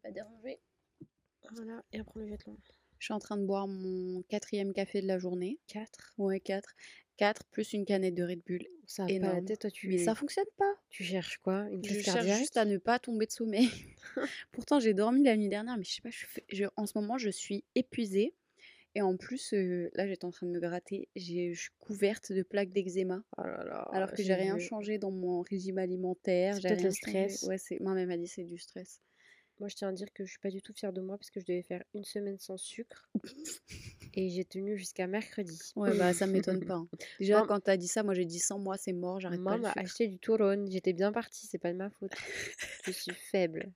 pas déranger. Voilà, et après on le loin. Je suis en train de boire mon quatrième café de la journée. 4. Ouais, 4. 4 plus une canette de Red Bull. Ça a pas la tête, toi tu, Mais ça fonctionne pas. tu cherches quoi? Une Je crise cherche cardiaque? juste à ne pas tomber de sommeil. Pourtant, j'ai dormi la nuit dernière, mais je sais pas, je fais- je- en ce moment, je suis épuisée. Et en plus, euh, là, j'étais en train de me gratter. j'ai- Je suis couverte de plaques d'eczéma. Oh là là, Alors que j'ai rien changé dans mon régime alimentaire. C'est j'ai peut-être le changé. stress. Ouais, c'est... Ma m'a dit c'est du stress. Moi, je tiens à dire que je suis pas du tout fière de moi parce que je devais faire une semaine sans sucre et j'ai tenu jusqu'à mercredi. Ouais, bah ça m'étonne pas. hein. Déjà, Mam- quand t'as dit ça, moi j'ai dit sans moi, c'est mort, j'arrête pas Maman m'a acheté du Touron, j'étais bien partie, c'est pas de ma faute. Je suis faible.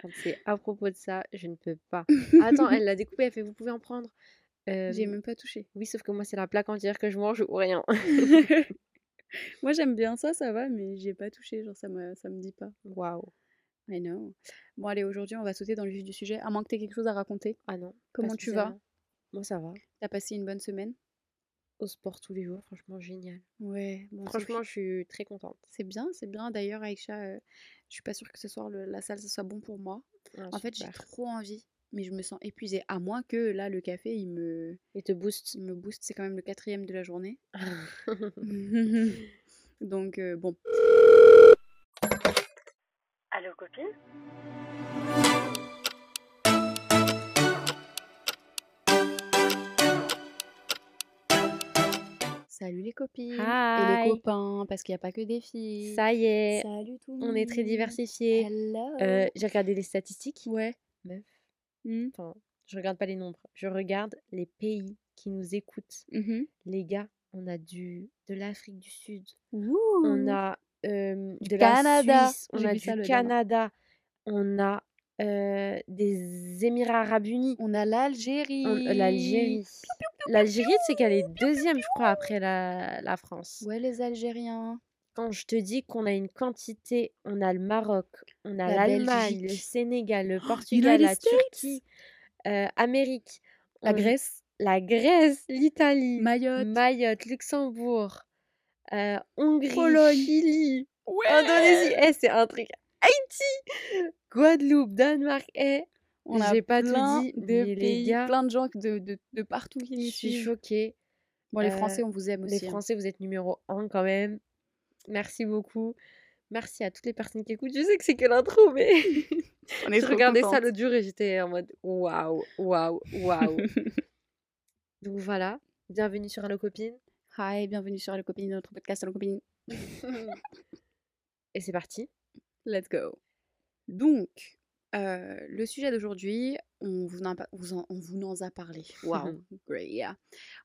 Quand c'est à propos de ça, je ne peux pas. Attends, elle l'a découpé, elle fait vous pouvez en prendre. J'ai Euh, même pas touché. Oui, sauf que moi, c'est la plaque entière que je mange ou rien. moi j'aime bien ça, ça va, mais j'ai pas touché, genre ça me, ça me dit pas. Waouh. I know. Bon, allez, aujourd'hui, on va sauter dans le vif du sujet. À moins que t'aies quelque chose à raconter. Ah non. Comment tu vas? Moi, ça va. T'as passé une bonne semaine? Au sport tous les jours, franchement, génial. Ouais, bon, Franchement, je suis très contente. C'est bien, c'est bien. D'ailleurs, Aïcha, euh, je suis pas sûre que ce soir le- la salle ce soit bon pour moi. Ah, En fait, j'ai trop envie, mais je me sens épuisée. À moins que là, le café, il me, Et te booste. il me booste. C'est quand même le quatrième de la journée. Donc, euh, bon. Copine Salut les copines et les copains, parce qu'il n'y a pas que des filles. Ça y est, Salut tout le on est très diversifiés. Hello. Euh, J'ai regardé les statistiques. Ouais. Meuf. Enfin, je regarde pas les nombres. Je regarde les pays qui nous écoutent. Mhm. Les gars, on a du de l'Afrique du Sud. Ouh. On a de Canada. la Suisse. On a du le. Canada. On a euh, des Émirats Arabes Unis. On a l'Algérie. L'Algérie. L'Algérie, c'est qu'elle est deuxième, je crois, après la, la France. Ouais, les Algériens. Quand je te dis qu'on a une quantité, on a le Maroc, on a La l'Allemagne, le. Sénégal, le Portugal, United la States. Turquie, euh, Amérique, La on- Grèce. la Grèce, l'Italie, Mayotte. Mayotte, Luxembourg, euh, Hongrie, Pologne. Chili, Ouais. Indonésie. Eh, c'est un truc. Haïti, Guadeloupe, Danemark. Eh, On j'ai pas tout plein dit, de mais les pays, gars, plein de gens de, de, de partout qui je nous suis suivent. choquée. Bon, les Euh, Français, on vous aime aussi. Les hein. Français, vous êtes numéro un quand même. Merci beaucoup. Merci à toutes les personnes qui écoutent. Je sais que c'est que l'intro, mais On est je regardais ça l'autre jour et j'étais en mode waouh, waouh, waouh. Donc voilà, bienvenue sur Allo Copine. Hi, bienvenue sur le copine notre podcast Allo Copine. Et c'est parti. Let's go. Donc, euh, le sujet d'aujourd'hui, on vous en a, pas- vous en, on vous en a parlé. Wow, great, yeah.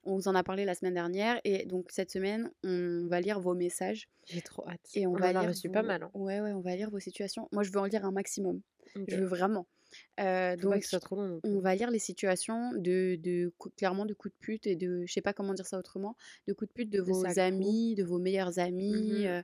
On vous en a parlé la semaine dernière et donc cette semaine, on va lire vos messages J'ai trop hâte. et on, On va en a reçu pas mal. hein. Ouais, ouais, on va lire vos situations. Moi, je veux en lire un maximum. Je veux vraiment. Euh, donc, trop long. on va lire les situations de, clairement de coups de pute et de je sais pas comment dire ça autrement de coups de pute de De vos amis de vos meilleurs amis euh,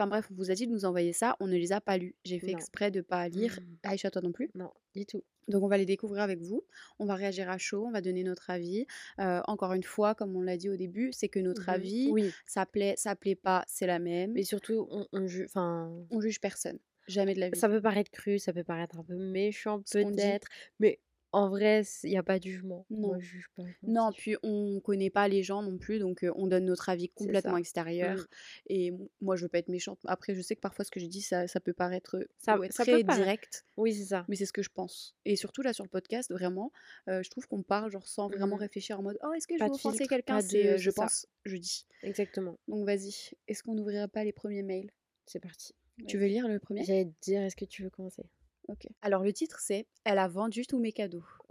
enfin bref on vous a dit de nous envoyer ça on ne les a pas lus. J'ai fait Non. exprès de pas lire Mm. Aïcha toi non plus. Non, du tout. donc on va les découvrir avec vous. On va réagir à chaud on va donner notre avis. Euh, encore une fois comme on l'a dit au début c'est que notre Mhm. avis Oui, ça plaît ça plaît pas c'est la même. Mais surtout, on, on ju- on juge personne. Jamais de la vie. ça peut paraître cru, ça peut paraître un peu méchant peut-être, mais en vrai, il n'y a pas de jugement. Non. Moi, je juge pas. Non, puis on connaît pas les gens non plus, donc euh, on donne notre avis complètement extérieur. Mm. Et moi, je veux pas être méchante. Après, je sais que parfois, ce que je dis, ça, ça peut paraître Ça- ouais, ça très peut direct, Oui, c'est ça. mais c'est ce que je pense. Et surtout là sur le podcast, vraiment, euh, je trouve qu'on parle genre sans vraiment Mhm. réfléchir en mode oh est-ce que je vais offenser quelqu'un? C'est je ça. pense, je dis. Exactement. Donc vas-y, est-ce qu'on n'ouvrira pas les premiers mails? C'est parti. Tu veux lire le premier? J'allais te dire, est-ce que tu veux commencer? Ok. Alors le titre c'est Elle a vendu tous mes cadeaux.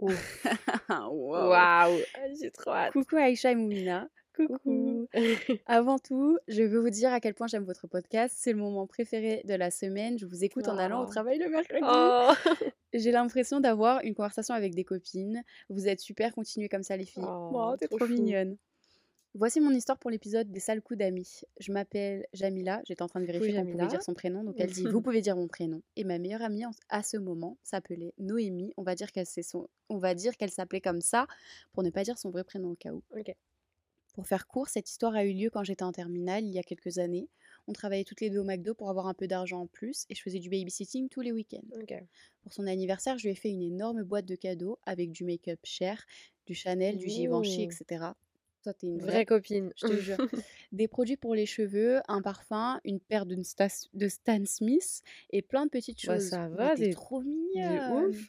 Wow. Waouh J'ai trop hâte. Coucou Aïcha et Moumina. Coucou. Avant tout, je veux vous dire à quel point j'aime votre podcast. C'est le moment préféré de la semaine. Je vous écoute en allant au Oh. travail le mercredi. oh. J'ai l'impression d'avoir une conversation avec des copines. Vous êtes super, continuez comme ça les filles. Oh, t'es trop trop, mignonne. Voici mon histoire pour l'épisode des sales coups d'amis. Je m'appelle Jamila, j'étais en train de vérifier qu'on pouvait dire son prénom, donc elle dit vous pouvez dire mon prénom. Et ma meilleure amie à ce moment s'appelait Noémie. On va dire qu'elle c'est son, on va dire qu'elle s'appelait comme ça pour ne pas dire son vrai prénom au cas où. Pour faire court, cette histoire a eu lieu quand j'étais en terminale il y a quelques années. On travaillait toutes les deux au McDo pour avoir un peu d'argent en plus et je faisais du babysitting tous les week-ends. Pour son anniversaire, je lui ai fait une énorme boîte de cadeaux avec du make-up cher, du Chanel, du Givenchy, etc. Toi, t'es une Vraie vraie, copine. je te jure. Des produits pour les cheveux, un parfum, une paire de, Stas- de Stan Smith et plein de petites Bah, choses. ça Mais va, des trop ouf.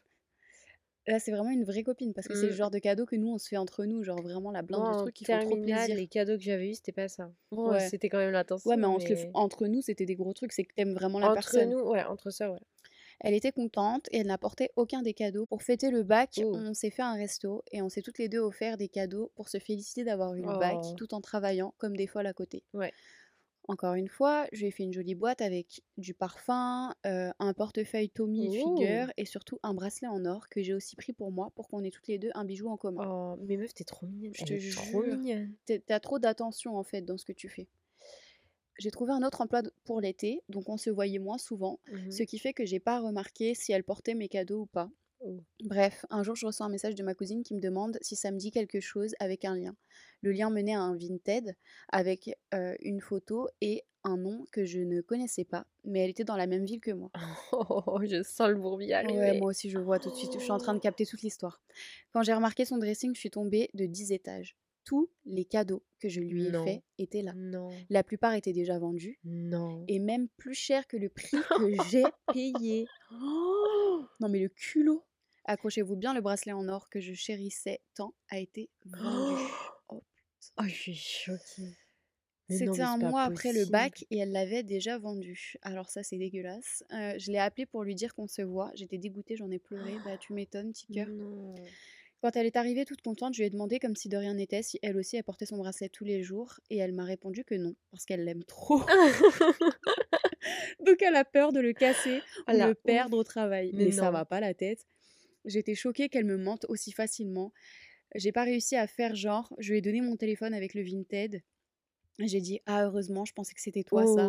Là, c'est vraiment une vraie copine parce que c'est le Mmh. genre de cadeau que nous, on se fait entre nous. Genre vraiment la blinde Moi, de trucs qui font trop plaisir. les cadeaux que j'avais eus, c'était pas ça. Bon, Ouais. c'était quand même Ouais, l'attention, mais, f- mais entre nous, c'était des gros trucs. C'est que t'aimes vraiment la entre personne. nous, ouais, entre ça, ouais. Elle était contente et elle n'apportait aucun des cadeaux. Pour fêter le bac, Oh. on s'est fait un resto et on s'est toutes les deux offert des cadeaux pour se féliciter d'avoir eu le bac Oh. tout en travaillant comme des folles à côté. Ouais. Encore une fois, je lui ai fait une jolie boîte avec du parfum, euh, un portefeuille Tommy Oh. Figure et surtout un bracelet en or que j'ai aussi pris pour moi pour qu'on ait toutes les deux un bijou en commun. Oh, mais meuf, t'es trop mignonne. Je te trop jure. mignonne. T'as trop d'attention en fait dans ce que tu fais. J'ai trouvé un autre emploi pour l'été, donc on se voyait moins souvent, Mhm. ce qui fait que j'ai pas remarqué si elle portait mes cadeaux ou pas. Oh. Bref, un jour je reçois un message de ma cousine qui me demande si ça me dit quelque chose avec un lien. Le lien menait à un Vinted avec euh, une photo et un nom que je ne connaissais pas, mais elle était dans la même ville que moi. Oh, je sens le bourbier Ouais, moi aussi je vois tout de suite, je suis en train de capter toute l'histoire. Quand j'ai remarqué son dressing, je suis tombée de 10 étages. Tous les cadeaux que je lui ai Non. faits étaient là. Non, La plupart étaient déjà vendus non. et même plus cher que le prix que j'ai payé. Oh non mais le culot Accrochez-vous bien, le bracelet en or que je chérissais tant a été vendu. Oh, Oh, je suis choquée. C'était un mois après le bac et elle l'avait déjà vendu. Alors ça c'est dégueulasse. Euh, je l'ai appelé pour lui dire qu'on se voit. J'étais dégoûtée, j'en ai pleuré. Bah tu m'étonnes, petit cœur. Non. Quand elle est arrivée toute contente, je lui ai demandé comme si de rien n'était si elle aussi elle portait son bracelet tous les jours et elle m'a répondu que non parce qu'elle l'aime trop. Donc elle a peur de le casser la le perdre au travail. Mais Mais, ça va pas la tête. J'étais choquée qu'elle me mente aussi facilement. J'ai pas réussi à faire genre. Je lui ai donné mon téléphone avec le Vinted. J'ai dit ah heureusement, je pensais que c'était toi ça.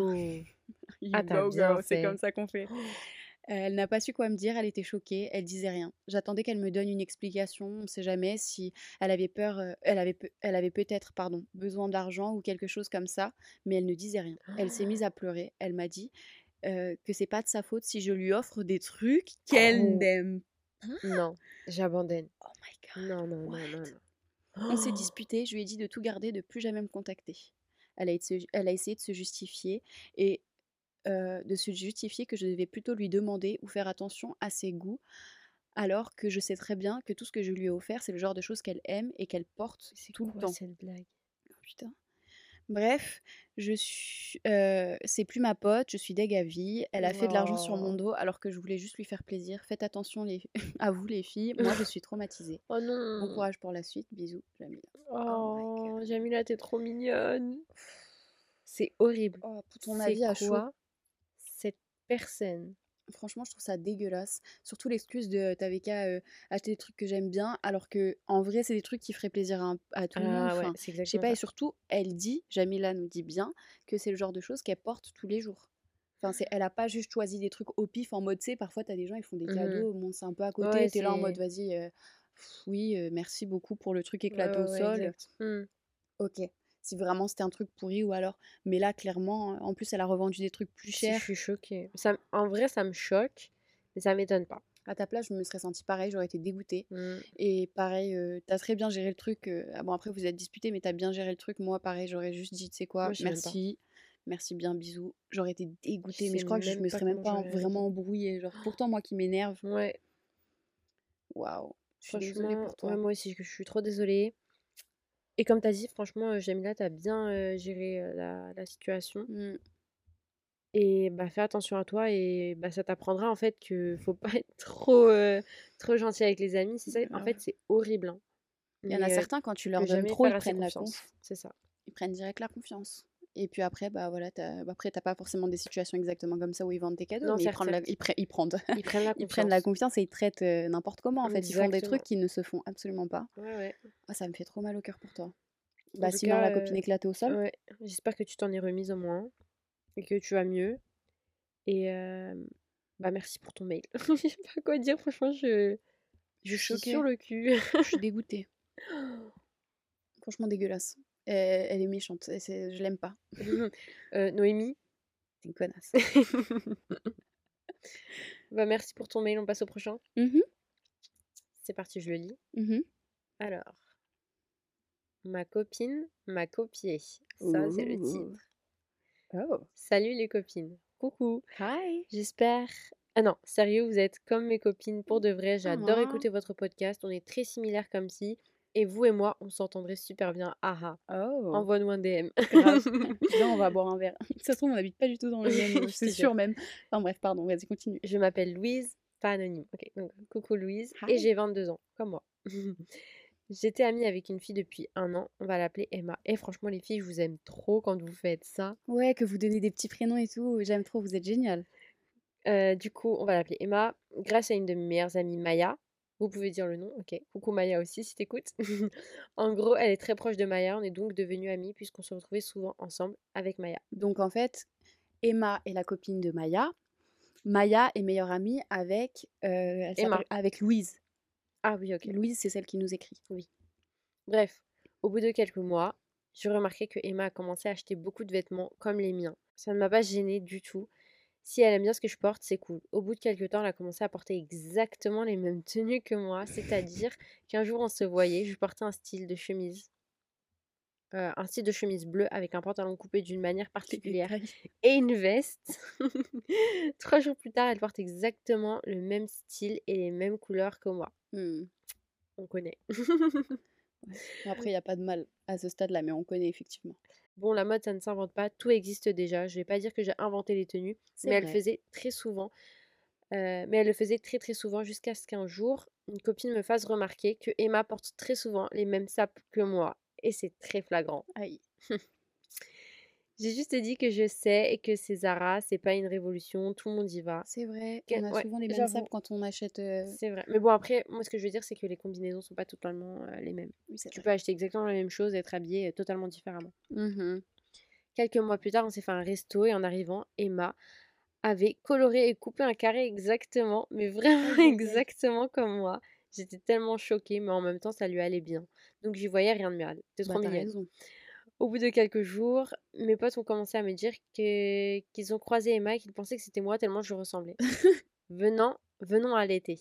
You Ah, go, c'est comme ça qu'on fait. Elle n'a pas su quoi me dire, elle était choquée, elle disait rien. J'attendais qu'elle me donne une explication, on ne sait jamais si elle avait peur, euh, elle avait, elle avait peut-être pardon besoin d'argent ou quelque chose comme ça, mais elle ne disait rien. Elle s'est mise à pleurer. Elle m'a dit euh, que c'est pas de sa faute si je lui offre des trucs qu'elle Oh. n'aime. Non, j'abandonne. Oh my god. Non, non, non, What? non, non. On s'est disputé, je lui ai dit de tout garder, de plus jamais me contacter. Elle a, elle a essayé de se justifier et euh, de se justifier que je devais plutôt lui demander ou faire attention à ses goûts, alors que je sais très bien que tout ce que je lui ai offert, c'est le genre de choses qu'elle aime et qu'elle porte C'est tout le temps. cette blague? Oh, putain. Bref, je suis, euh, c'est plus ma pote, je suis deg à vie. Elle a fait de l'argent sur mon dos alors que je voulais juste lui faire plaisir. Faites attention les... à vous les filles. Moi, je suis traumatisée. Oh Bon non. courage pour la suite. Bisous, Jamila. Oh Oh. Jamila, t'es trop mignonne. C'est horrible. Oh, pour ton C'est avis à quoi personne Franchement, je trouve ça dégueulasse. Surtout l'excuse de t'avais qu'à euh, acheter des trucs que j'aime bien, alors que en vrai, c'est des trucs qui feraient plaisir à, tout le monde. Ah ouais, Enfin, c'est je sais pas, et ça. surtout, elle dit, Jamila nous dit bien, que c'est le genre de choses qu'elle porte tous les jours. Enfin, c'est, elle a pas juste choisi des trucs au pif en mode, sais, parfois t'as des gens, ils font des Mhm. cadeaux, bon, c'est un peu à côté, Ouais, t'es là en mode, c'est. vas-y, euh, oui, euh, merci beaucoup pour le truc éclaté ouais, au sol. Hmm. Ok. Si vraiment c'était un truc pourri ou alors. Mais là, clairement, en plus, elle a revendu des trucs plus Si, chers. je suis choquée. Ça, en vrai, ça me choque, mais ça m'étonne pas. À ta place, je me serais sentie pareil, j'aurais été dégoûtée. Hmm. Et pareil, euh, t'as très bien géré le truc. euh, ah bon, après, vous êtes disputés, mais t'as bien géré le truc. Moi, pareil, j'aurais juste dit, tu sais quoi, Moi, merci. Merci bien, bisous. J'aurais été dégoûtée, mais je crois que je me serais même pas vraiment embrouillée. Genre, pourtant, moi qui m'énerve, Ouais, waouh, je suis désolée pour ouais, toi. moi aussi, je suis trop désolée. Et comme t'as dit, franchement, Jamila, t'as bien euh, géré euh, la, la situation. Mm. Et bah, fais attention à toi et bah, ça t'apprendra en fait que faut pas être trop, euh, trop gentil avec les amis. C'est ça, en Bah fait, ouais. c'est horrible. hein. Il y en a euh, certains, quand tu leur que donnes jamais trop, ils assez prennent la confiance. conf. C'est ça. Ils prennent direct la confiance. Et puis après, bah voilà, t'as- bah après, t'as pas forcément des situations exactement comme ça où ils vendent tes cadeaux, Non, mais ils prennent, la... ils, pre- ils prennent... Ils prennent la ils prennent la confiance. et ils traitent euh, n'importe comment en fait. Ils font des trucs qui ne se font absolument pas. Ouais, ouais. Ah, ça me fait trop mal au cœur pour toi. En Bah sinon, la copine éclatée au sol. ouais, j'espère que tu t'en es remise au moins et que tu vas mieux. Et euh, bah merci pour ton mail. Je sais pas quoi dire, franchement, je, Je suis je suis choquée. sur le cul. Je suis dégoûtée. Franchement dégueulasse. Elle, elle est méchante. et c'est- Je l'aime pas. Euh, Noémie, T'es une connasse. Bah, merci pour ton mail, on passe au prochain. Mmh C'est parti, je le lis. Mmh Alors, ma copine m'a copié. Ça, c'est le titre. Oh. Salut les copines. Coucou. Hi. J'espère. Ah non, sérieux, vous êtes comme mes copines pour de vrai. J'adore Ah. écouter votre podcast. On est très similaires comme si. Et vous et moi, on s'entendrait super bien. Ah ah. Oh. Envoie-nous un DM. Grave. Viens, on va boire un verre. Ça se trouve, on n'habite pas du tout dans le même. Je C'est sûr même. Enfin bref, pardon, vas-y, continue. Je m'appelle Louise, pas anonyme. Ok, donc coucou Louise. Et j'ai 22 ans, comme moi. J'étais amie avec une fille depuis un an. On va l'appeler Emma. Et franchement, les filles, je vous aime trop quand vous faites ça. Ouais, que vous donnez des petits prénoms et tout. J'aime trop, vous êtes génial. Euh, du coup, on va l'appeler Emma. Grâce à une de mes meilleures amies, Maya. Vous pouvez dire le nom, ok. Coucou Maya aussi, si t'écoutes. en gros, elle est très proche de Maya. On est donc devenus amis puisqu'on se retrouvait souvent ensemble avec Maya. Donc en fait, Emma est la copine de Maya. Maya est meilleure amie avec, euh, Emma. avec Louise. Ah oui, ok. Louise, c'est celle qui nous écrit. Bref, au bout de quelques mois, je remarquais que Emma a commencé à acheter beaucoup de vêtements comme les miens. Ça ne m'a pas gênée du tout. Si elle aime bien ce que je porte, c'est cool. Au bout de quelques temps, elle a commencé à porter exactement les mêmes tenues que moi, c'est-à-dire qu'un jour on se voyait, je portais un style de chemise. euh, un style de chemise bleue avec un pantalon coupé d'une manière particulière et une veste. Trois jours plus tard, elle porte exactement le même style et les mêmes couleurs que moi. Hmm. On connaît. Après, il n'y a pas de mal à ce stade-là, mais on connaît effectivement. Bon, la mode, ça ne s'invente pas, tout existe déjà. Je vais pas dire que j'ai inventé les tenues, mais elle faisait très souvent. euh, mais elle le faisait très très souvent jusqu'à ce qu'un jour, une copine me fasse remarquer que Emma porte très souvent les mêmes sapes que moi. Et c'est très flagrant. Aïe. J'ai juste dit que je sais et que c'est Zara, c'est pas une révolution, tout le monde y va. C'est vrai, on a ouais, souvent les mêmes sapes quand on achète. euh, C'est vrai. Mais bon, après, moi ce que je veux dire, c'est que les combinaisons sont pas totalement euh, les mêmes. Oui, Tu vrai. peux acheter exactement la même chose et être habillé euh, totalement différemment. Mhm. Quelques mois plus tard, on s'est fait un resto et en arrivant, Emma avait coloré et coupé un carré exactement, mais vraiment exactement comme moi. J'étais tellement choquée, mais en même temps, ça lui allait bien. Donc, j'y voyais rien de mal. T'es Bah, trop t'as mignonne. Au bout de quelques jours, mes potes ont commencé à me dire que qu'ils ont croisé Emma et qu'ils pensaient que c'était moi tellement je ressemblais. Venant, venons à l'été.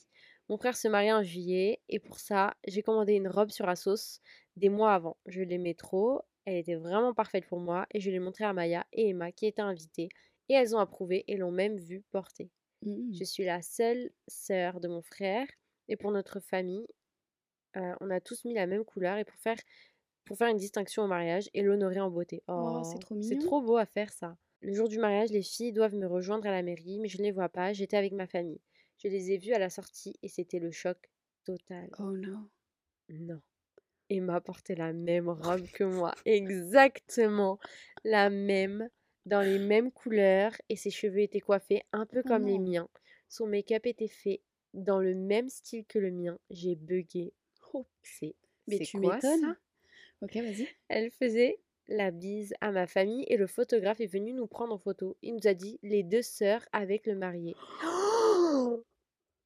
Mon frère se mariait en juillet et pour ça, j'ai commandé une robe sur Asos des mois avant. Je l'aimais trop, elle était vraiment parfaite pour moi et je l'ai montrée à Maya et Emma qui étaient invitées et elles ont approuvé et l'ont même vue porter. Mhm. Je suis la seule sœur de mon frère et pour notre famille, euh, on a tous mis la même couleur et pour faire, pour faire une distinction au mariage et l'honorer en beauté. Oh, c'est Oh, trop c'est mignon. trop beau à faire ça. Le jour du mariage, les filles doivent me rejoindre à la mairie, mais je ne les vois pas, j'étais avec ma famille. Je les ai vues à la sortie et c'était le choc total. Oh non. Non. Emma portait la même robe que moi, exactement la même, dans les mêmes couleurs, et ses cheveux étaient coiffés un peu Oh comme les non. miens. Son make-up était fait dans le même style que le mien. J'ai bugué. Oh, C'est mais c'est tu m'étonnes. Ok, vas-y. Elle faisait la bise à ma famille et le photographe est venu nous prendre en photo. Il nous a dit les deux sœurs avec le marié.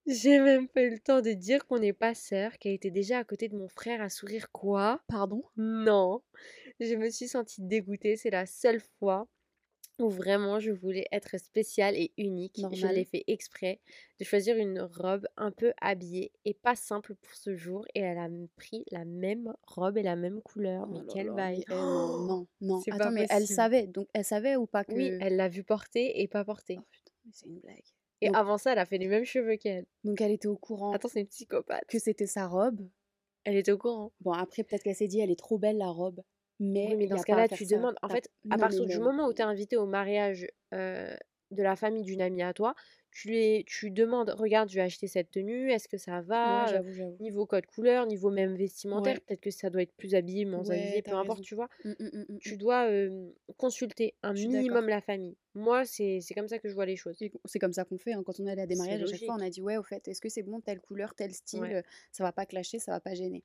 J'ai même pas eu le temps de dire qu'on n'est pas sœurs, qu'elle était déjà à côté de mon frère à sourire. Quoi? Pardon? Non. Je me suis sentie dégoûtée. C'est la seule fois où vraiment je voulais être spéciale et unique. Je Normal. l'ai fait exprès de choisir une robe un peu habillée et pas simple pour ce jour. Et elle a pris la même robe et la même couleur. Mais Oh là quelle mais- oh, non, non. Pas Attends, mais elle savait, donc elle savait ou pas que. Oui, elle l'a vu porter et pas porter. Oh putain, mais c'est une blague. Et donc- avant ça, elle a fait les mêmes cheveux qu'elle. Donc elle était au courant Attends, c'est une psychopathe. que c'était sa robe. Elle était au courant. Bon, après, peut-être qu'elle s'est dit, elle est trop belle la robe. Mais, Oui, mais y dans ce cas-là, tu ça. demandes. En fait, à non, partir du moment où tu es invité au mariage euh, de la famille d'une amie à toi, tu, les, tu demandes regarde, je vais acheter cette tenue, est-ce que ça Ouais, va j'avoue, j'avoue. Niveau code couleur, niveau même vestimentaire, Ouais. peut-être que ça doit être plus habillé, moins Ouais, habillé, peu importe, tu vois. Mm, mm, mm, mm, Tu dois euh, consulter un minimum la famille. Moi, c'est c'est comme ça que je vois les choses. C'est comme ça qu'on fait hein. quand on est allé à des mariages. À chaque fois, on a dit ouais, au fait, est-ce que c'est bon telle couleur, tel style, Ouais. ça va pas clasher, ça va pas gêner.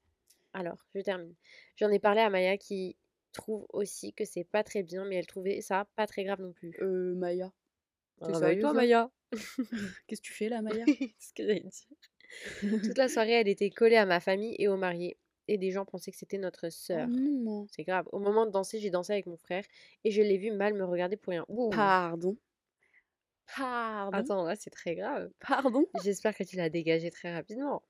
Alors, je termine. J'en ai parlé à Maya qui trouve aussi que c'est pas très bien, mais elle trouvait ça pas très grave non plus. Euh, Maya, Ah, t'es bah, avec sérieuse toi, Maya? Qu'est-ce que tu fais là, Maya? Ce que j'allais dire. Toute la soirée, elle était collée à ma famille et au marié. Et des gens pensaient que c'était notre Oh sœur. C'est grave. Au moment de danser, j'ai dansé avec mon frère et je l'ai vu mal me regarder pour rien. Ouh. Pardon. Pardon? Attends, là, c'est très grave. Pardon? J'espère que tu l'as dégagé très rapidement.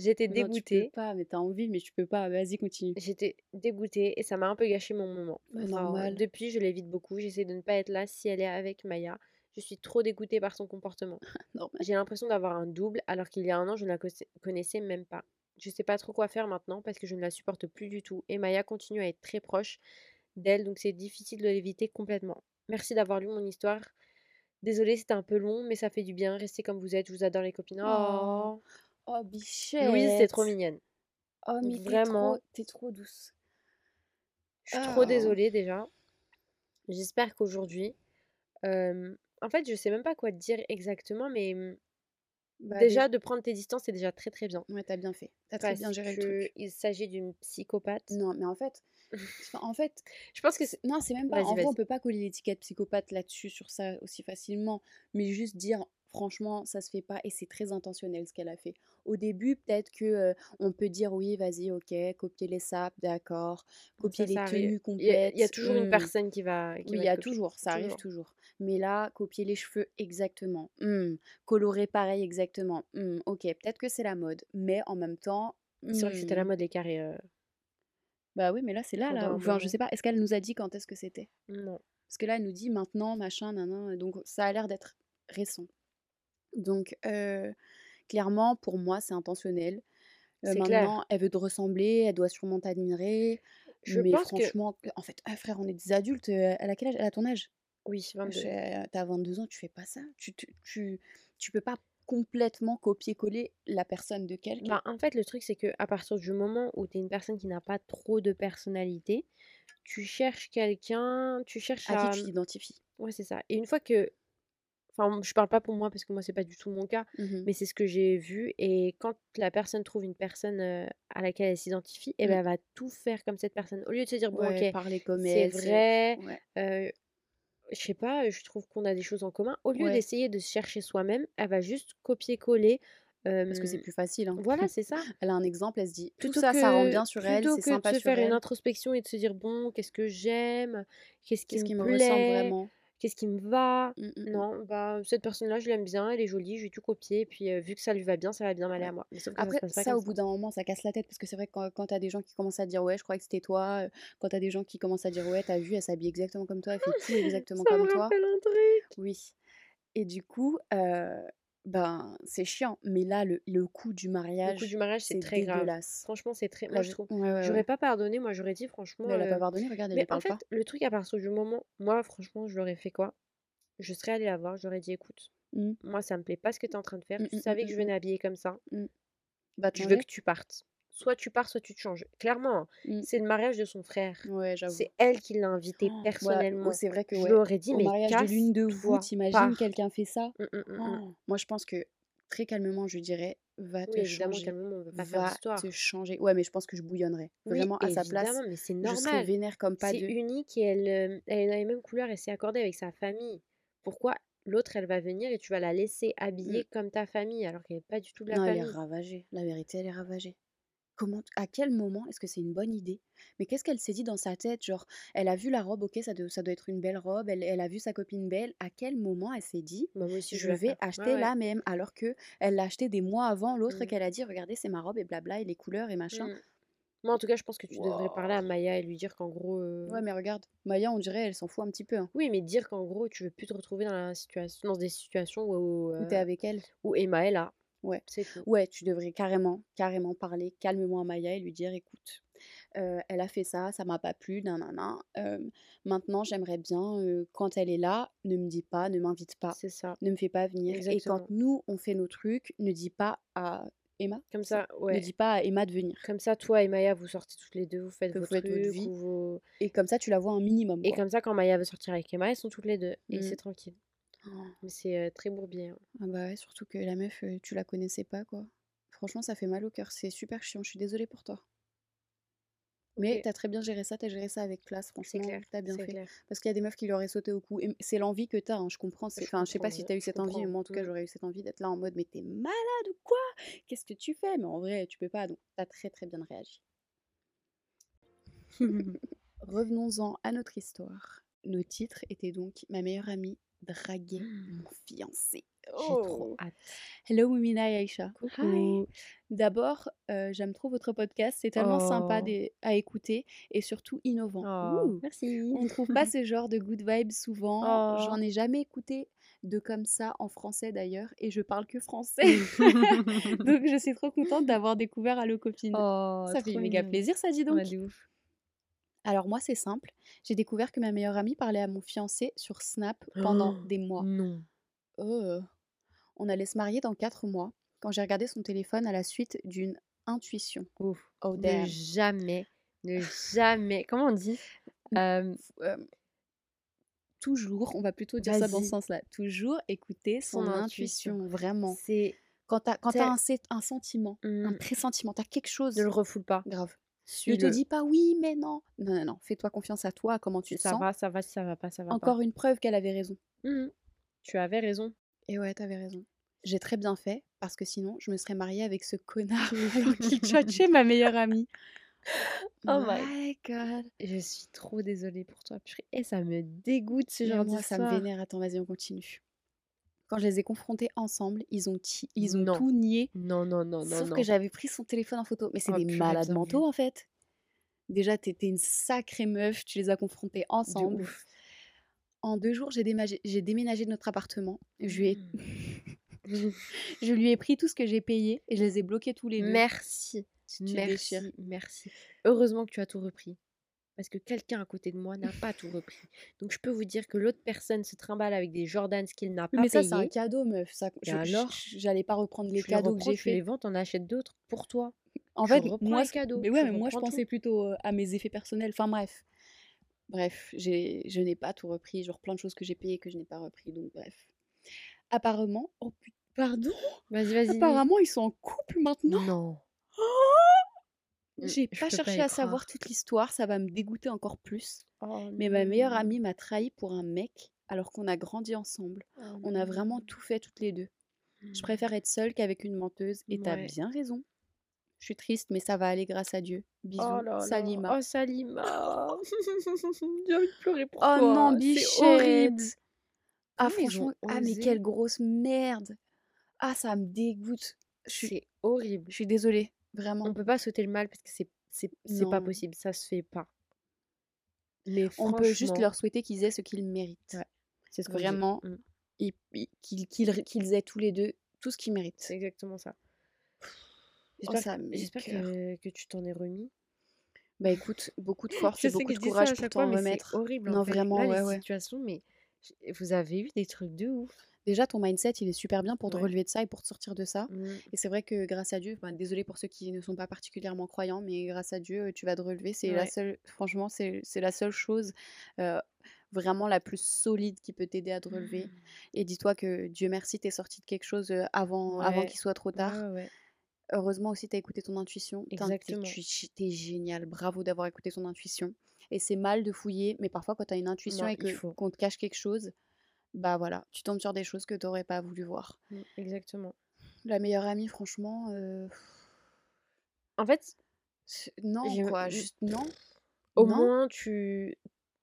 J'étais Non, tu peux dégoûtée. pas, mais t'as envie, mais tu peux pas. Vas-y, continue. J'étais dégoûtée et ça m'a un peu gâché mon moment. Bah, Enfin, normal. depuis, je l'évite beaucoup. J'essaie de ne pas être là si elle est avec Maya. Je suis trop dégoûtée par son comportement. J'ai l'impression d'avoir un double alors qu'il y a un an, je ne la conna- connaissais même pas. Je sais pas trop quoi faire maintenant parce que je ne la supporte plus du tout et Maya continue à être très proche d'elle, donc c'est difficile de l'éviter complètement. Merci d'avoir lu mon histoire. Désolée, c'était un peu long, mais ça fait du bien. Restez comme vous êtes, je vous adore les copines. Oh. Oh, bichette Louise, c'est trop mignonne. Oh, mais t'es Vraiment. t'es trop douce. Je suis trop Ah. désolée déjà. J'espère qu'aujourd'hui, euh, en fait, je sais même pas quoi te dire exactement, mais hum, Bah, déjà de prendre tes distances, c'est déjà très très bien. Ouais, t'as bien fait. T'as très bien géré le truc. il s'agit d'une psychopathe. Non, mais en fait, en fait, Je pense que c'est. non, c'est même pas. En vrai, on peut pas coller l'étiquette psychopathe là-dessus, sur ça aussi facilement. Mais juste dire, franchement, ça se fait pas et c'est très intentionnel ce qu'elle a fait. Au début, peut-être que euh, on peut dire oui, vas-y, ok, copier les sapes, d'accord, copier Ça, les ça tenues complètes. il y a toujours une hmm. personne qui va. Qui Oui, il y a copier. toujours, ça arrive Toujours. Mais là, copier les cheveux exactement. hmm, Colorer pareil exactement. hmm, ok, peut-être que c'est la mode, mais en même temps. C'est vrai que c'était la hmm, mode des carrés. euh, Bah oui, mais là, c'est là, là. Enfin, je sais pas, est-ce qu'elle nous a dit quand est-ce que c'était? Non. Parce que là, elle nous dit maintenant, machin, nanan. Donc, ça a l'air d'être récent. Donc, euh, clairement, pour moi, c'est intentionnel. Euh, C'est clair. maintenant, elle veut te ressembler, elle doit sûrement t'admirer. Je Mais pense que. franchement, en fait, ah, frère, on est des adultes. Elle a quel âge? Elle a ton âge? Oui, 22. Je- T'as 22 ans, tu fais pas ça? Tu, tu, tu, tu peux pas complètement copier-coller la personne de quelqu'un? Bah, en fait, le truc, c'est que à partir du moment où tu es une personne qui n'a pas trop de personnalité, tu cherches quelqu'un, tu cherches À à. qui tu t'identifies Ouais, c'est ça. Et une fois que. Enfin, je parle pas pour moi parce que moi, c'est pas du tout mon cas, Mhm. mais c'est ce que j'ai vu. Et quand la personne trouve une personne euh, à laquelle elle s'identifie, et ben, Mm. elle va tout faire comme cette personne. Au lieu de se dire, bon, Ouais, ok, parler comme c'est vrai, Ouais. euh, je sais pas, je trouve qu'on a des choses en commun. Au lieu Ouais. d'essayer de se chercher soi-même, elle va juste copier-coller. Parce que c'est plus facile. hein. Voilà, c'est ça. Elle a un exemple, elle se dit tout Plutôt ça, ça rend bien sur elle, c'est que de sympa se sur faire une introspection et de se dire, bon, qu'est-ce que j'aime, qu'est-ce qui me qui me ressemble plaît, vraiment? Qu'est-ce qui me va? Mm, mm, mm. Non, bah cette personne-là, je l'aime bien, elle est jolie, je vais tout copier, et puis euh, vu que ça lui va bien, ça va bien m'aller à moi. Mais sauf que ça se Après, passe pas ça, au ça. bout d'un moment, ça casse la tête parce que c'est vrai que quand, quand t'as des gens qui commencent à dire ouais, je croyais que c'était toi, quand t'as des gens qui commencent à dire ouais, t'as vu, elle s'habille exactement comme toi, elle fait tout exactement Ça me comme toi. rappelle un truc. Oui. Et du coup, euh, ben, c'est chiant. Mais là, le, le coup du Le coup mariage, du mariage, c'est très grave. dégueulasse. Franchement, c'est très. Moi, je trouve. Ouais, ouais, J'aurais ouais. pas pardonné, moi, j'aurais dit, franchement. Mais elle a euh, pas pardonné, regarde, elle Mais lui parle en fait, pas. le truc, à partir du moment. Moi, franchement, je l'aurais fait quoi? Je serais allée la voir, j'aurais dit, écoute, Mm, moi, ça me plaît pas ce que tu es en train de faire. mm, Tu mm, savais que je venais habillée comme ça. te Je veux que tu partes. Soit tu pars, soit tu te changes. Clairement, hein, Mm. c'est le mariage de son frère. Ouais. C'est elle qui l'a invité Oh, ouais, personnellement. c'est vrai que Je ouais. lui aurais dit, Au mais mariage de l'une de vous, t'imagines quelqu'un fait ça Mm, mm. Oh, Moi, je pense que très calmement, je dirais, va Oui, te changer. on faire Va te changer. Ouais, mais je pense que je bouillonnerais. Oui, Vraiment, à sa place, mais c'est je serais normal. vénère comme pas C'est deux. unique et elle, euh, elle est dans les mêmes couleurs et c'est accordé avec sa famille. Pourquoi l'autre, elle va venir et tu vas la laisser habillée comme ta famille alors qu'elle n'est pas du tout de la Non, elle est ravagée. La vérité, elle est ravagée. Comment, à quel moment est-ce que c'est une bonne idée? Mais qu'est-ce qu'elle s'est dit dans sa tête? Genre, elle a vu la robe, ok, ça, doit- ça doit être une belle robe. Elle, elle a vu sa copine belle. À quel moment elle s'est dit Bah, aussi, je je vais faire. Ouais, acheter ouais. la même? Alors que elle l'a acheté des mois avant l'autre Mm. qu'elle a dit regardez c'est ma robe et blabla et les couleurs et machin Mm. Moi, en tout cas, je pense que tu devrais parler à. Maya et lui dire qu'en gros. euh, ouais mais regarde Maya on dirait elle s'en fout un petit peu hein, Oui, mais dire qu'en gros, tu veux plus te retrouver dans, la situation, dans des situations où, où t'es euh, avec elle où Emma est là. Ouais. C'est ouais tu devrais carrément carrément parler calmement à Maya et lui dire écoute euh, elle a fait ça ça m'a pas plu nanana. Euh, maintenant j'aimerais bien euh, quand elle est là ne me dis pas ne m'invite pas. C'est ça. ne me fais pas venir. Et quand nous on fait nos trucs ne dis pas à Emma. Comme ça ne dis pas à Emma de venir. Comme ça, toi et Maya, vous sortez toutes les deux, vous faites vos faites votre trucs vie. vos... et comme ça tu la vois un minimum Et quoi. comme ça, quand Maya veut sortir avec Emma, elles sont toutes les deux. Et Mm. c'est tranquille. Oh. Mais c'est euh, très bourbier. hein. Ah bah ouais, surtout que la meuf, euh, tu la connaissais pas, quoi. Franchement, ça fait mal au cœur. C'est super chiant. Je suis désolée pour toi. Mais Ok. t'as très bien géré ça. T'as géré ça avec classe. C'est Franchement, clair. t'as bien C'est fait. clair. Parce qu'il y a des meufs qui lui auraient sauté au cou. Et c'est l'envie que t'as. hein, je comprends. c'est- Je Enfin, je sais pas comprends, si t'as eu je cette envie, mais comprends. moi, en tout cas, Mm. j'aurais eu cette envie d'être là en mode, mais t'es malade ou quoi? Qu'est-ce que tu fais? Mais en vrai, tu peux pas. Donc, t'as très très bien réagi. Revenons-en à notre histoire. Nos titres étaient donc Ma meilleure amie draguer mon fiancé. J'ai trop Oh hâte. Hello Moumina et Aïcha. D'abord, euh, j'aime trop votre podcast. C'est tellement sympa Oh. des- à écouter et surtout innovant. Oh, merci. On ne trouve pas ce genre de good vibes souvent. Oh. J'en ai jamais écouté de comme ça en français d'ailleurs et je parle que français. Donc je suis trop contente d'avoir découvert Allo Copine. Oh, ça fait méga plaisir, ça dit donc. Ouais, de ouf. Alors moi c'est simple. J'ai découvert que ma meilleure amie parlait à mon fiancé sur Snap pendant Oh, des mois. Non. Oh. On allait se marier dans 4 mois quand j'ai regardé son téléphone à la suite d'une intuition. Ouf. Oh Ne jamais, ne jamais. Comment on dit? Euh, Euh, toujours, on va plutôt dire ça dans ce sens-là, toujours écouter son, Son intuition, intuition. vraiment. C'est. Quand t'as quand t'as un, un sentiment, un Mm, pressentiment, t'as quelque chose, Ne le refoule pas. grave. Ne te dis pas oui, mais non. Non, non, non. Fais-toi confiance à toi, à comment tu te Ça sens. va, ça va, ça va pas, ça va pas. Encore une preuve qu'elle avait raison. Mhm. Tu avais raison. Et ouais, t'avais raison. J'ai très bien fait, parce que sinon, je me serais mariée avec ce connard qu'il tchatchait ma meilleure amie. Oh my god. Je suis trop désolée pour toi. Et ça me dégoûte ce genre moi, ça me vénère. Attends, vas-y, on continue. Quand je les ai confrontés ensemble, ils ont, ils ont Non. tout nié. Non, non, non, non, Sauf non. que j'avais pris son téléphone en photo. Mais c'est Oh des malades mentaux, en fait. Déjà, t'étais une sacrée meuf. Tu les as confrontés ensemble. En deux jours, j'ai déménagé, déménagé de notre appartement. Je lui, ai, Mm. je lui ai pris tout ce que j'ai payé et je les ai bloqués tous les deux. Merci. Tu Merci, déchires. merci. Heureusement que tu as tout repris. Parce que quelqu'un à côté de moi n'a pas tout repris. Donc je peux vous dire que l'autre personne se trimballe avec des Jordans qu'il n'a pas Mais ça, c'est un cadeau, meuf. Ça, Et je- je- alors j'allais pas reprendre les cadeaux que j'ai tu les faits. vends, t'en achètes d'autres pour toi. En fait, moi, les cadeaux, mais ouais, mais moi, je pensais tout. plutôt euh, à mes effets personnels. Enfin bref, bref, j'ai, je n'ai pas tout repris. Genre plein de choses que j'ai payées que je n'ai pas repris. Donc bref. Apparemment, oh putain, pardon? Vas-y, vas-y. Apparemment, ils sont en couple maintenant? Non. Mm, J'ai pas cherché y à savoir croire. toute l'histoire. Ça va me dégoûter encore plus. Oh Mais ma meilleure amie m'a trahi pour un mec alors qu'on a grandi ensemble. Oh On a vraiment tout fait toutes les deux. Je Mm. préfère être seule qu'avec une menteuse et t'as Ouais. bien raison. Je suis triste, mais ça va aller grâce à Dieu. Bisous, Oh là là. Salima. Oh Salima. J'ai envie de pleurer pour Oh toi. non, C'est bichette. horrible. Ah ont franchement, ah mais quelle grosse merde. Ah ça me dégoûte. C'est horrible. je suis désolée, On vraiment. peut pas sauter le mal parce que c'est pas possible, ça se fait pas. Mais On peut juste leur souhaiter qu'ils aient ce qu'ils méritent. Ouais, c'est ce dit. Vraiment, Mm. ils- qu'ils aient tous les deux tout ce qu'ils méritent. C'est exactement ça. Oh, J'espère que, que tu t'en es remis. Bah écoute, beaucoup de force et beaucoup que de courage pour t'en remettre. horrible Non, en fait. vraiment, Là, ouais, les ouais. situations, mais vous avez eu des trucs de ouf. Déjà, ton mindset, il est super bien pour te Ouais. relever de ça et pour te sortir de ça. Mm. Et c'est vrai que grâce à Dieu, ben, désolé pour ceux qui ne sont pas particulièrement croyants, mais grâce à Dieu, tu vas te relever. C'est la seule, franchement, c'est c'est la seule chose euh, vraiment la plus solide qui peut t'aider à te relever. Mm. Et dis-toi que Dieu merci, t'es sorti de quelque chose euh, avant, avant qu'il soit trop tard. Heureusement aussi, t'as écouté ton intuition. Exactement. tu t'es génial. Bravo d'avoir écouté ton intuition. Et c'est mal de fouiller, mais parfois quand t'as une intuition Non, et qu'on te cache quelque chose, bah voilà, tu tombes sur des choses que t'aurais pas voulu voir. Mm, Exactement. La meilleure amie, franchement, euh, En fait, non quoi, juste non. au Non. moins, tu.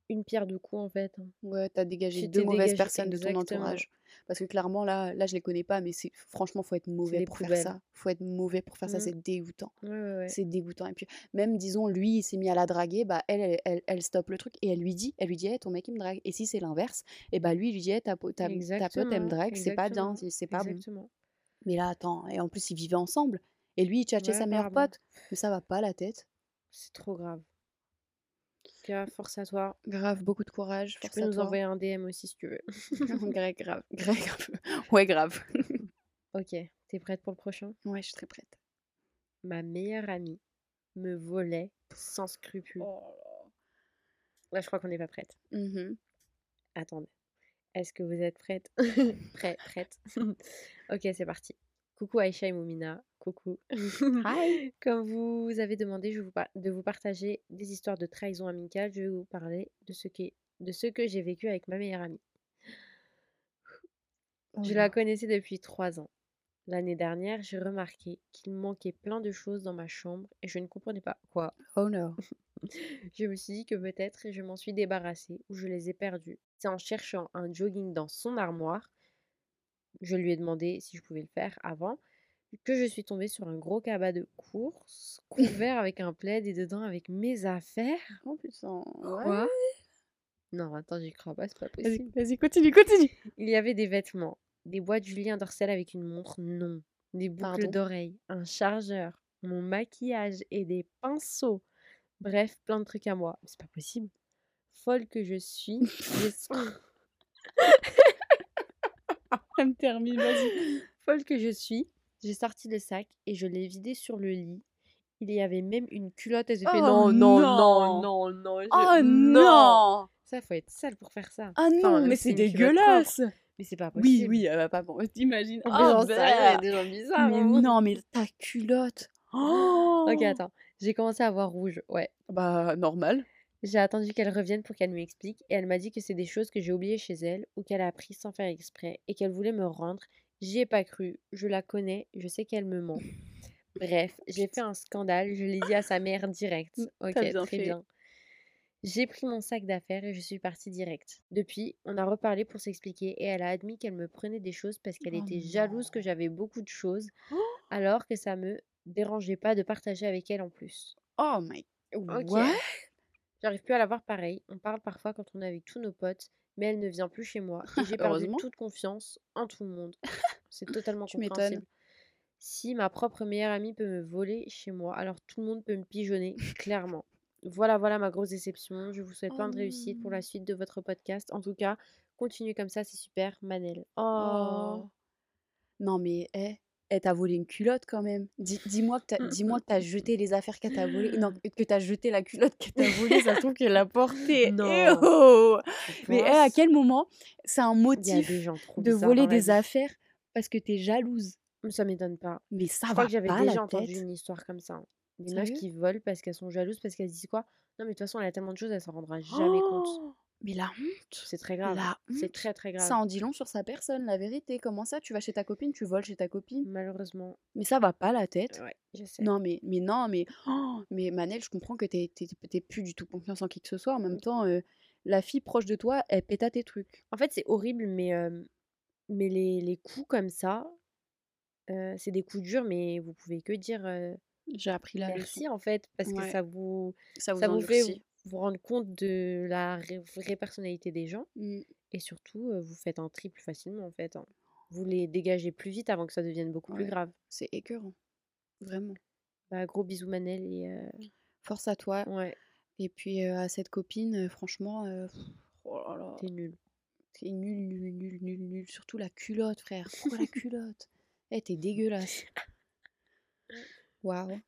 Une pierre deux coups, en fait. hein. Ouais, t'as dégagé Tu deux mauvaises dégagé, personnes de ton entourage. Parce que clairement, là, là, je les connais pas, mais c'est franchement, faut être mauvais pour faire ça. Faut être mauvais pour faire ça, Mm. c'est dégoûtant. Ouais, ouais, ouais. C'est dégoûtant. Et puis, même, disons, lui, il s'est mis à la draguer, bah, elle, elle, elle, elle stoppe le truc et elle lui dit, elle lui dit, Eh, ton mec, il me drague. Et si c'est l'inverse, et bah, lui, il lui dit, Eh, ta, po- ta, ta pote, elle me drague, c'est pas bien, c'est pas bon. exactement. Mais là, attends, et en plus, ils vivaient ensemble. Et lui, il tchatchait sa meilleure pote. Mais ça va pas la tête. C'est trop grave. Cas, force à toi. Grave, beaucoup de courage. Tu Force peux à nous toi. envoyer un DM aussi si tu veux. grave, grave, grave, grave. Ouais, grave. Ok, t'es prête pour le prochain? Ouais, je suis très prête. Ma meilleure amie me volait sans scrupule. Là, je crois qu'on n'est pas prête. Mhm. Attendez. Est-ce que vous êtes prête? Prêt, prête Ok, c'est parti. Coucou Aïcha et Moumina. Coucou. Hi. Comme vous avez demandé je vous de vous partager des histoires de trahison amicale, je vais vous parler de ce, qui de ce que j'ai vécu avec ma meilleure amie. Oh Je la connaissais depuis trois ans. l'année dernière, j'ai remarqué qu'il manquait plein de choses dans ma chambre et je ne comprenais pas quoi. Oh no. Je me suis dit que peut-être je m'en suis débarrassée ou je les ai perdues. C'est en cherchant un jogging dans son armoire, je lui ai demandé si je pouvais le faire avant, que je suis tombée sur un gros cabas de course couvert avec un plaid et dedans avec mes affaires. Oh putain. Quoi? Non, attends, j'y crois pas, c'est pas possible. vas-y, continue, continue. Il y avait des vêtements, des boîtes Julien Dorcel avec une montre, non. Des boucles d'oreilles, un chargeur, mon maquillage et des pinceaux. Bref, plein de trucs à moi. C'est pas possible. Folle que je suis. Ça me termine, vas-y. Folle que je suis, j'ai sorti le sac et je l'ai vidé sur le lit. Il y avait même une culotte fait Oh non, non, non. non, non, non. je- Oh non Ça, faut être sale pour faire ça. Ah Enfin, non, mais c'est dégueulasse Mais c'est pas Oui, possible. oui, elle va pas bon, t'imagines. Oh, plus, j'en sais rien, il y a bah. des gens bizarres. Mais hein. non, mais ta culotte Oh Ok, attends. J'ai commencé à voir rouge. Ouais. Bah, normal. J'ai attendu qu'elle revienne pour qu'elle m'explique et elle m'a dit que c'est des choses que j'ai oubliées chez elle ou qu'elle a appris sans faire exprès et qu'elle voulait me rendre. J'y ai pas cru. Je la connais. Je sais qu'elle me ment. Bref, j'ai fait un scandale. Je l'ai dit à sa mère direct. Ok, bien très fait. bien. J'ai pris mon sac d'affaires et je suis partie direct. Depuis, on a reparlé pour s'expliquer et elle a admis qu'elle me prenait des choses parce qu'elle Oh était jalouse que j'avais beaucoup de choses Oh, alors que ça me dérangeait pas de partager avec elle en plus. oh my... Ok. What? J'arrive plus à la voir pareil. On parle parfois quand on est avec tous nos potes, mais elle ne vient plus chez moi et j'ai perdu toute confiance en tout le monde. C'est totalement Tu compréhensible. Si ma propre meilleure amie peut me voler chez moi, alors tout le monde peut me pigeonner, clairement. Voilà, voilà ma grosse déception. Je vous souhaite Oh plein de réussite pour la non. suite de votre podcast. En tout cas, continuez comme ça, c'est super. Manel. Oh. Oh. Non, mais, eh, elle t'a volé une culotte quand même. Dis, dis-moi que t'as, dis-moi que t'as jeté les affaires qu'elle t'a volées. Non, que t'as jeté la culotte qu'elle t'a volée, ça se trouve qu'elle l'a portée. Eh Non. oh Tu Mais eh, à quel moment c'est un motif de voler des affaires parce que t'es jalouse? Ça m'étonne pas. Mais ça Je crois va que j'avais déjà la entendu tête. une histoire comme ça. hein. Des meufs qui volent parce qu'elles sont jalouses, parce qu'elles se disent quoi? Non, mais de toute façon, elle a tellement de choses, elle s'en rendra jamais compte. Mais la honte C'est très grave. La C'est honte très très grave. Ça en dit long sur sa personne, la vérité. Comment ça, tu vas chez ta copine, tu voles chez ta copine? Malheureusement. Mais ça va pas la tête. Ouais, je sais. Non, mais, mais non, mais, oh, mais Manel, je comprends que t'es t'es- t'es plus du tout confiance en qui que ce soit. En même temps, euh, la fille proche de toi, elle pète à tes trucs. En fait, c'est horrible, mais, euh, mais les, les coups comme ça, euh, c'est des coups durs, mais vous pouvez que dire euh, J'ai appris la leçon. merci en fait, parce que Ouais. ça vous, Ça vous ça vous fait endurcit. Vous rendre compte de la vraie personnalité des gens. Mm. Et surtout, vous faites un tri plus facilement en fait. hein. Vous les dégagez plus vite avant que ça devienne beaucoup plus grave. C'est écœurant. Vraiment. Bah, gros bisous Manel et euh, Force à toi. ouais, Et puis euh, à cette copine, franchement, euh, oh là là, t'es nul. t'es nul, nul, nul, nul, nul. Surtout la culotte, frère. Pourquoi la culotte? Eh, t'es dégueulasse. Waouh.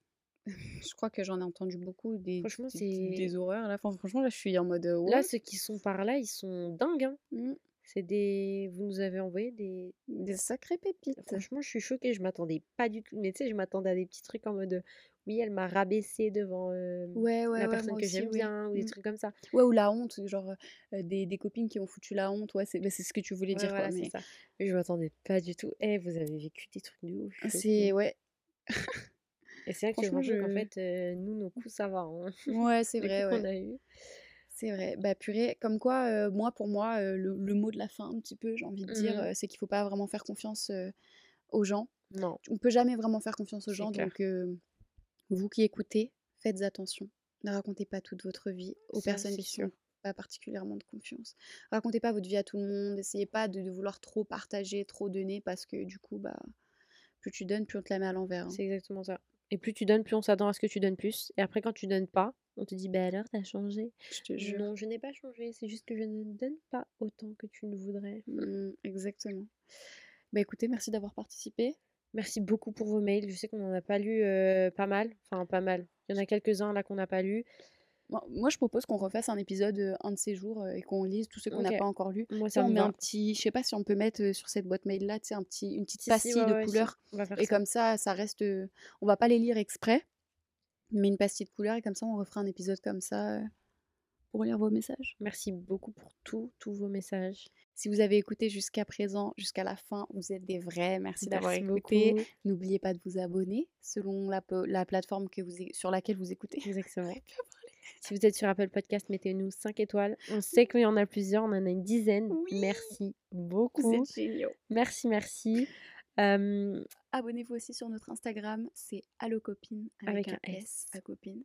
Je crois que j'en ai entendu beaucoup des, Franchement, des, des horreurs. Là. Enfin, franchement, là, je suis en mode. euh, là ceux qui sont par là, ils sont dingues. Hein. Mm. C'est des, vous nous avez envoyé des. Des sacrées pépites. Franchement, je suis choquée. Je m'attendais pas du tout. Mais tu sais, je m'attendais à des petits trucs en mode, euh, oui, elle m'a rabaissé devant euh, Ouais, ouais, la ouais, personne que j'aime bien ou des Mm. trucs comme ça. Ouais, ou la honte, genre euh, des, des copines qui ont foutu la honte. Ouais, c'est bah, ce que tu voulais dire, voilà, quoi. Mais ça. Mais je m'attendais pas du tout. Eh, vous avez vécu des trucs de ouf. c'est. Ouais. Et c'est vrai que qu'en je. fait, euh, nous, nos coups, ça va. Hein. Ouais, c'est vrai, qu'on a eus. C'est vrai. Bah purée, comme quoi, euh, moi, pour moi, euh, le, le mot de la fin, un petit peu, j'ai envie de dire, euh, c'est qu'il faut pas vraiment faire confiance aux gens. Non, On peut jamais vraiment faire confiance aux gens, donc vous qui écoutez, faites attention. Ne racontez pas toute votre vie aux Ça, personnes qui sûr. sont pas particulièrement de confiance. Racontez pas votre vie à tout le monde. Essayez pas de, de vouloir trop partager, trop donner, parce que du coup, bah, plus tu donnes, plus on te la met à l'envers. hein. C'est exactement ça. Et plus tu donnes, plus on s'attend à ce que tu donnes plus. Et après, quand tu donnes pas, on te dit, bah alors, t'as changé? Je te jure. Non, je n'ai pas changé. C'est juste que je ne donne pas autant que tu ne voudrais. Mm, exactement. Bah écoutez, merci d'avoir participé. Merci beaucoup pour vos mails. Je sais qu'on n'en a pas lu euh, pas mal. Enfin, pas mal. Il y en a quelques-uns là qu'on n'a pas lu. Moi, je propose qu'on refasse un épisode euh, un de ces jours euh, et qu'on lise tous ceux qu'on n'a pas encore lus. Moi, ça on me met un petit, je sais pas si on peut mettre euh, sur cette boîte mail là, tu sais, un petit, une petite si, pastille ouais, de ouais, couleurs. Et ça. comme ça, ça reste. on va pas les lire exprès, mais une pastille de couleurs et comme ça, on refera un épisode comme ça. pour lire vos messages. Merci beaucoup pour tous, tous vos messages. Si vous avez écouté jusqu'à présent, jusqu'à la fin, vous êtes des vrais. Merci d'avoir écouté. N'oubliez pas de vous abonner selon la, la plateforme que vous, sur laquelle vous écoutez. Exactement. Si vous êtes sur Apple Podcast, mettez-nous 5 étoiles. On sait qu'il y en a plusieurs, on en a une dizaine. Oui. Merci Vous beaucoup. êtes géniaux. Merci, merci. Euh, Abonnez-vous aussi sur notre Instagram, c'est allocopine avec, Avec un un S, S. à copine.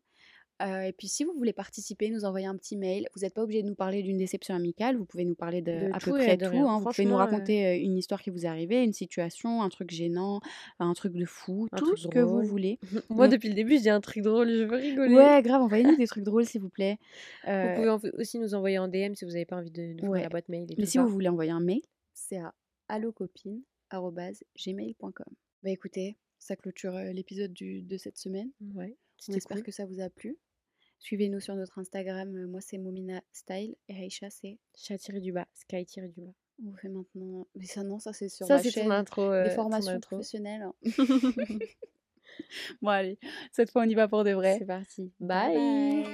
Euh, et puis si vous voulez participer, nous envoyer un petit mail. Vous n'êtes pas obligé de nous parler d'une déception amicale, vous pouvez nous parler de, De à tout peu près de tout. hein. Vous pouvez nous raconter euh, une histoire qui vous est arrivée, une situation, un truc gênant, un truc de fou, Un tout ce que vous voulez. Moi, Donc- depuis le début, je dis un truc drôle, je veux rigoler. Ouais, grave, envoyez-nous des trucs drôles s'il vous plaît. Vous Euh, pouvez aussi nous envoyer en DM si vous n'avez pas envie de, d'ouvrir Ouais. la boîte mail et Mais si ça. vous voulez envoyer un mail, c'est à allocopine.gmail.com. Bah écoutez, ça clôture l'épisode de cette semaine. Ouais, On espère cool. que ça vous a plu. Suivez-nous sur notre Instagram. euh, Moi, c'est Momina Style. Et Aïcha, c'est. Chat tiré du bas, sky du bas. On vous fait maintenant. Mais ça, non, ça, c'est sur Ça, c'est chaîne. intro. euh, Des ton formations intro. professionnelles. bon, allez. Cette fois, on y va pour de vrai. C'est parti. Bye.